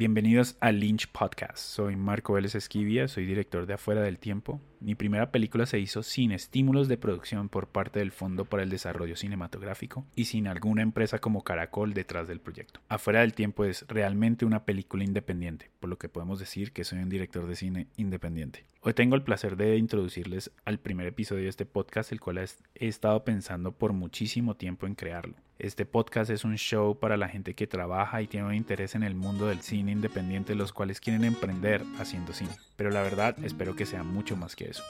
Bienvenidos a Lynch Podcast. Soy Marco Vélez Esquivia, soy director de Afuera del Tiempo. Mi primera película se hizo sin estímulos de producción por parte del Fondo para el Desarrollo Cinematográfico y sin alguna empresa como Caracol detrás del proyecto. Afuera del Tiempo es realmente una película independiente, por lo que podemos decir que soy un director de cine independiente. Hoy tengo el placer de introducirles al primer episodio de este podcast, el cual he estado pensando por muchísimo tiempo en crearlo. Este podcast es un show para la gente que trabaja y tiene un interés en el mundo del cine independiente, los cuales quieren emprender haciendo cine. Pero la verdad espero que sea mucho más que eso.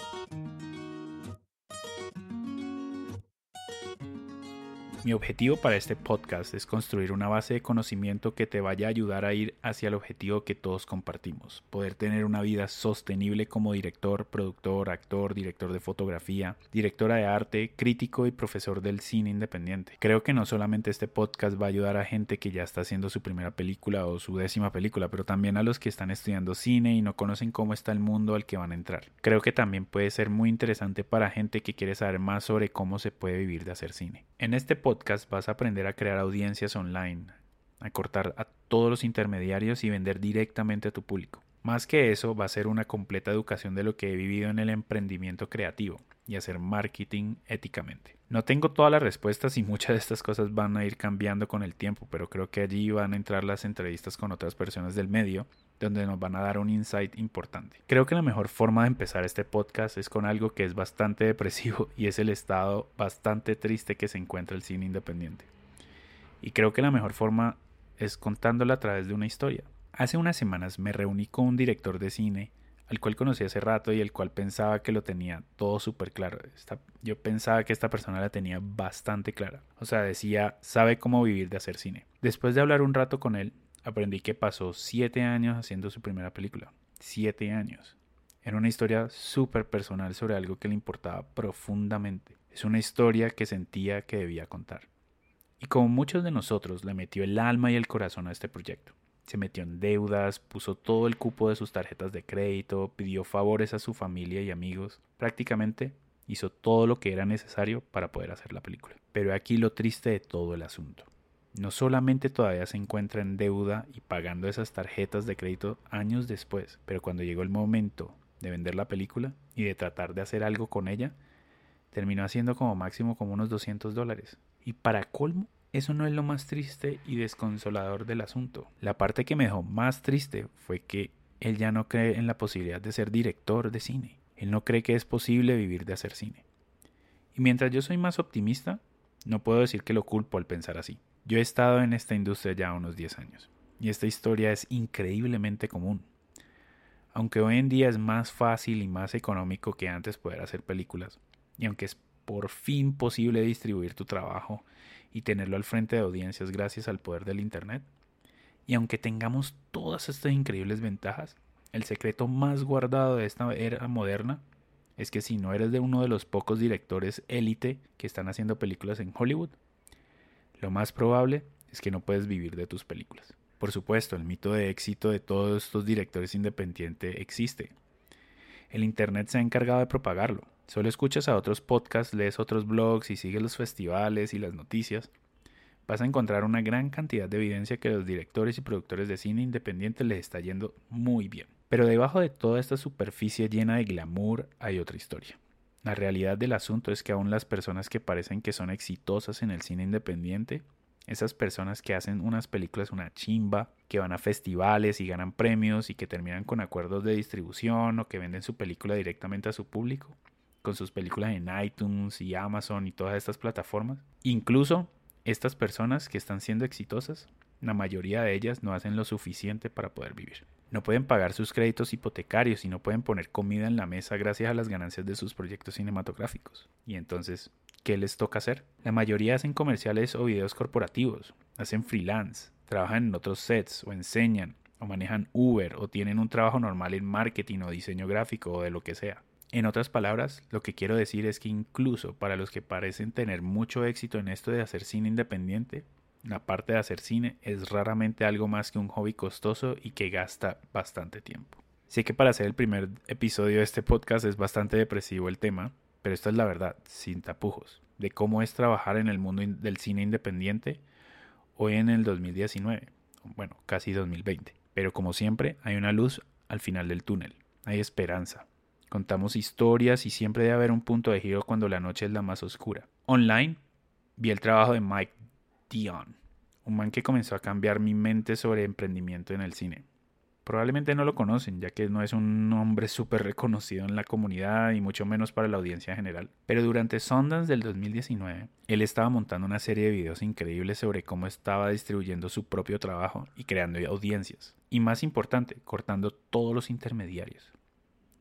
Mi objetivo para este podcast es construir una base de conocimiento que te vaya a ayudar a ir hacia el objetivo que todos compartimos, poder tener una vida sostenible como director, productor, actor, director de fotografía, directora de arte, crítico y profesor del cine independiente. Creo que no solamente este podcast va a ayudar a gente que ya está haciendo su primera película o su décima película, pero también a los que están estudiando cine y no conocen cómo está el mundo al que van a entrar. Creo que también puede ser muy interesante para gente que quiere saber más sobre cómo se puede vivir de hacer cine. En este podcast podcast vas a aprender a crear audiencias online, a cortar a todos los intermediarios y vender directamente a tu público. Más que eso, va a ser una completa educación de lo que he vivido en el emprendimiento creativo y hacer marketing éticamente. No tengo todas las respuestas y muchas de estas cosas van a ir cambiando con el tiempo, pero creo que allí van a entrar las entrevistas con otras personas del medio, donde nos van a dar un insight importante. Creo que la mejor forma de empezar este podcast es con algo que es bastante depresivo y es el estado bastante triste que se encuentra el cine independiente. Y creo que la mejor forma es contándola a través de una historia. Hace unas semanas me reuní con un director de cine al cual conocí hace rato y el cual pensaba que lo tenía todo súper claro. yo pensaba que esta persona la tenía bastante clara. O sea, decía, sabe cómo vivir de hacer cine. Después de hablar un rato con él, aprendí que pasó siete años haciendo su primera película. Siete años. Era una historia súper personal sobre algo que le importaba profundamente. Es una historia que sentía que debía contar. Y como muchos de nosotros, le metió el alma y el corazón a este proyecto se metió en deudas, puso todo el cupo de sus tarjetas de crédito, pidió favores a su familia y amigos, prácticamente hizo todo lo que era necesario para poder hacer la película. Pero aquí lo triste de todo el asunto. No solamente todavía se encuentra en deuda y pagando esas tarjetas de crédito años después, pero cuando llegó el momento de vender la película y de tratar de hacer algo con ella, terminó haciendo como máximo como unos 200 dólares. Y para colmo, eso no es lo más triste y desconsolador del asunto. La parte que me dejó más triste fue que él ya no cree en la posibilidad de ser director de cine. Él no cree que es posible vivir de hacer cine. Y mientras yo soy más optimista, no puedo decir que lo culpo al pensar así. Yo he estado en esta industria ya unos 10 años, y esta historia es increíblemente común. Aunque hoy en día es más fácil y más económico que antes poder hacer películas, y aunque es por fin posible distribuir tu trabajo y tenerlo al frente de audiencias gracias al poder del Internet. Y aunque tengamos todas estas increíbles ventajas, el secreto más guardado de esta era moderna es que si no eres de uno de los pocos directores élite que están haciendo películas en Hollywood, lo más probable es que no puedes vivir de tus películas. Por supuesto, el mito de éxito de todos estos directores independientes existe. El Internet se ha encargado de propagarlo, Solo escuchas a otros podcasts, lees otros blogs y sigues los festivales y las noticias, vas a encontrar una gran cantidad de evidencia que los directores y productores de cine independientes les está yendo muy bien. Pero debajo de toda esta superficie llena de glamour hay otra historia. La realidad del asunto es que aún las personas que parecen que son exitosas en el cine independiente, esas personas que hacen unas películas una chimba, que van a festivales y ganan premios y que terminan con acuerdos de distribución o que venden su película directamente a su público, con sus películas en iTunes y Amazon y todas estas plataformas. Incluso estas personas que están siendo exitosas, la mayoría de ellas no hacen lo suficiente para poder vivir. No pueden pagar sus créditos hipotecarios y no pueden poner comida en la mesa gracias a las ganancias de sus proyectos cinematográficos. Y entonces, ¿qué les toca hacer? La mayoría hacen comerciales o videos corporativos, hacen freelance, trabajan en otros sets o enseñan o manejan Uber o tienen un trabajo normal en marketing o diseño gráfico o de lo que sea. En otras palabras, lo que quiero decir es que incluso para los que parecen tener mucho éxito en esto de hacer cine independiente, la parte de hacer cine es raramente algo más que un hobby costoso y que gasta bastante tiempo. Sé que para hacer el primer episodio de este podcast es bastante depresivo el tema, pero esta es la verdad, sin tapujos, de cómo es trabajar en el mundo del cine independiente hoy en el 2019, bueno, casi 2020. Pero como siempre, hay una luz al final del túnel. Hay esperanza. Contamos historias y siempre debe haber un punto de giro cuando la noche es la más oscura. Online, vi el trabajo de Mike Dion, un man que comenzó a cambiar mi mente sobre emprendimiento en el cine. Probablemente no lo conocen, ya que no es un nombre súper reconocido en la comunidad y mucho menos para la audiencia general. Pero durante Sundance del 2019, él estaba montando una serie de videos increíbles sobre cómo estaba distribuyendo su propio trabajo y creando audiencias. Y más importante, cortando todos los intermediarios.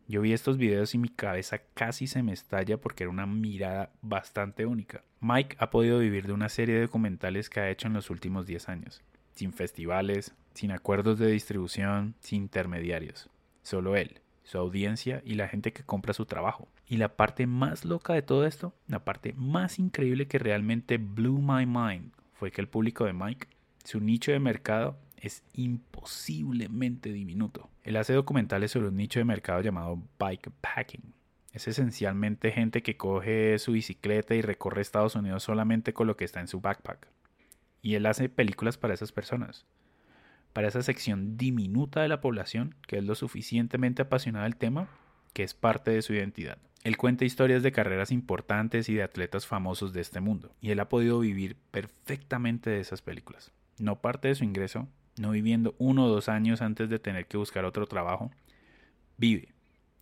Yo vi estos videos y mi cabeza casi se me estalla porque era una mirada bastante única. Mike ha podido vivir de una serie de documentales que ha hecho en los últimos 10 años, sin festivales, sin acuerdos de distribución, sin intermediarios. Solo él, su audiencia y la gente que compra su trabajo. Y la parte más loca de todo esto, la parte más increíble que realmente blew my mind, fue que el público de Mike, su nicho de mercado, es imposiblemente diminuto. Él hace documentales sobre un nicho de mercado llamado bikepacking. Es esencialmente gente que coge su bicicleta y recorre Estados Unidos solamente con lo que está en su backpack. Y él hace películas para esas personas, para esa sección diminuta de la población que es lo suficientemente apasionada del tema que es parte de su identidad. Él cuenta historias de carreras importantes y de atletas famosos de este mundo, y él ha podido vivir perfectamente de esas películas. No parte de su ingreso, no viviendo uno o dos años antes de tener que buscar otro trabajo, vive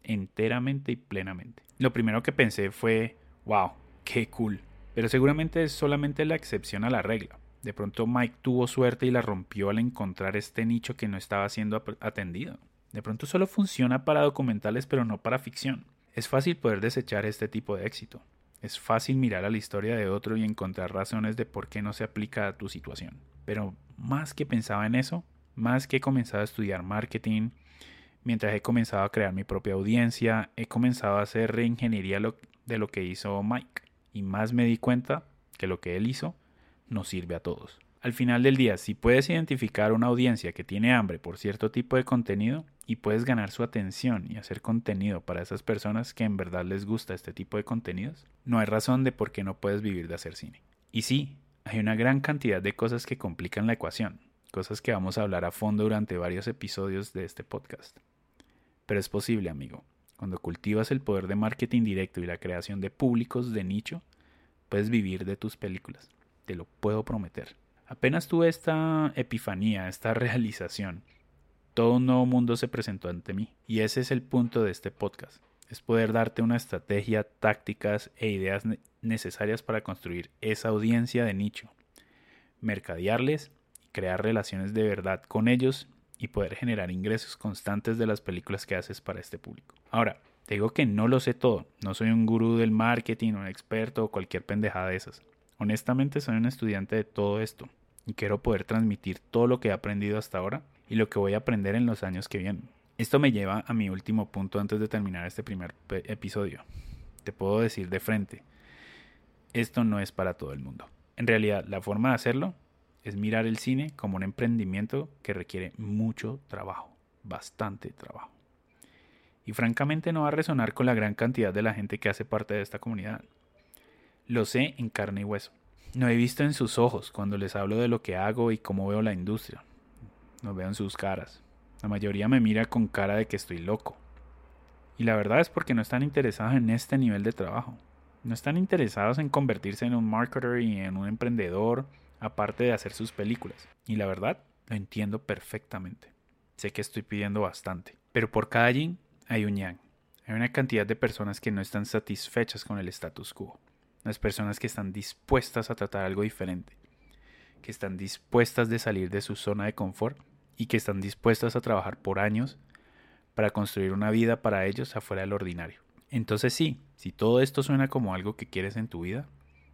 enteramente y plenamente. Lo primero que pensé fue, wow, qué cool. Pero seguramente es solamente la excepción a la regla. De pronto Mike tuvo suerte y la rompió al encontrar este nicho que no estaba siendo atendido. De pronto solo funciona para documentales pero no para ficción. Es fácil poder desechar este tipo de éxito. Es fácil mirar a la historia de otro y encontrar razones de por qué no se aplica a tu situación. Pero más que pensaba en eso, más que he comenzado a estudiar marketing, mientras he comenzado a crear mi propia audiencia, he comenzado a hacer reingeniería de lo que hizo Mike. Y más me di cuenta que lo que él hizo nos sirve a todos. Al final del día, si puedes identificar una audiencia que tiene hambre por cierto tipo de contenido y puedes ganar su atención y hacer contenido para esas personas que en verdad les gusta este tipo de contenidos, no hay razón de por qué no puedes vivir de hacer cine. Y sí, hay una gran cantidad de cosas que complican la ecuación, cosas que vamos a hablar a fondo durante varios episodios de este podcast. Pero es posible, amigo. Cuando cultivas el poder de marketing directo y la creación de públicos de nicho, puedes vivir de tus películas. Te lo puedo prometer. Apenas tuve esta epifanía, esta realización, todo un nuevo mundo se presentó ante mí. Y ese es el punto de este podcast. Es poder darte una estrategia, tácticas e ideas necesarias para construir esa audiencia de nicho, mercadearles, crear relaciones de verdad con ellos y poder generar ingresos constantes de las películas que haces para este público. Ahora, te digo que no lo sé todo, no soy un gurú del marketing, un experto o cualquier pendejada de esas. Honestamente soy un estudiante de todo esto y quiero poder transmitir todo lo que he aprendido hasta ahora y lo que voy a aprender en los años que vienen. Esto me lleva a mi último punto antes de terminar este primer episodio. Te puedo decir de frente, esto no es para todo el mundo. En realidad, la forma de hacerlo es mirar el cine como un emprendimiento que requiere mucho trabajo, bastante trabajo. Y francamente no va a resonar con la gran cantidad de la gente que hace parte de esta comunidad. Lo sé en carne y hueso. No he visto en sus ojos cuando les hablo de lo que hago y cómo veo la industria. No veo en sus caras. La mayoría me mira con cara de que estoy loco. Y la verdad es porque no están interesados en este nivel de trabajo. No están interesados en convertirse en un marketer y en un emprendedor, aparte de hacer sus películas. Y la verdad, lo entiendo perfectamente. Sé que estoy pidiendo bastante. Pero por cada yin hay un yang. Hay una cantidad de personas que no están satisfechas con el status quo. Las personas que están dispuestas a tratar algo diferente. Que están dispuestas de salir de su zona de confort y que están dispuestas a trabajar por años para construir una vida para ellos afuera del ordinario. Entonces sí, si todo esto suena como algo que quieres en tu vida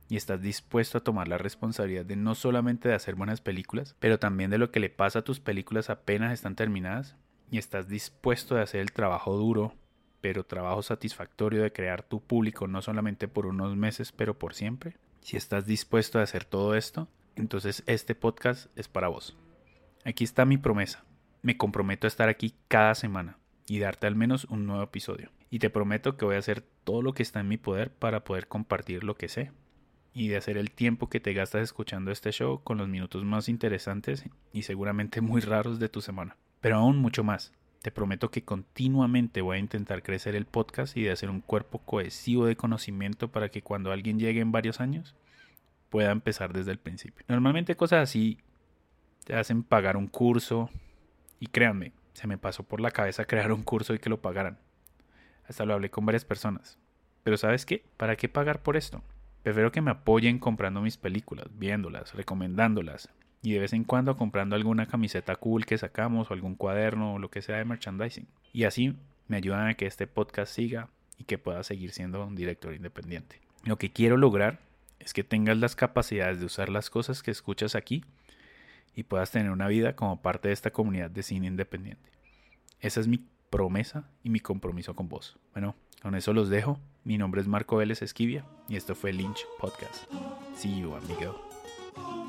y estás dispuesto a tomar la responsabilidad de no solamente de hacer buenas películas, pero también de lo que le pasa a tus películas apenas están terminadas, y estás dispuesto a hacer el trabajo duro, pero trabajo satisfactorio de crear tu público no solamente por unos meses, pero por siempre, si estás dispuesto a hacer todo esto, entonces este podcast es para vos. Aquí está mi promesa. Me comprometo a estar aquí cada semana y darte al menos un nuevo episodio. Y te prometo que voy a hacer todo lo que está en mi poder para poder compartir lo que sé. Y de hacer el tiempo que te gastas escuchando este show con los minutos más interesantes y seguramente muy raros de tu semana. Pero aún mucho más. Te prometo que continuamente voy a intentar crecer el podcast y de hacer un cuerpo cohesivo de conocimiento para que cuando alguien llegue en varios años pueda empezar desde el principio. Normalmente cosas así te hacen pagar un curso y créanme, se me pasó por la cabeza crear un curso y que lo pagaran. Hasta lo hablé con varias personas. Pero ¿sabes qué? ¿Para qué pagar por esto? Prefiero que me apoyen comprando mis películas, viéndolas, recomendándolas y de vez en cuando comprando alguna camiseta cool que sacamos o algún cuaderno o lo que sea de merchandising. Y así me ayudan a que este podcast siga y que pueda seguir siendo un director independiente. Lo que quiero lograr es que tengas las capacidades de usar las cosas que escuchas aquí y puedas tener una vida como parte de esta comunidad de cine independiente. Esa es mi promesa y mi compromiso con vos. Bueno, con eso los dejo. Mi nombre es Marco Vélez Esquivia y esto fue Lynch Podcast. See you, amigo.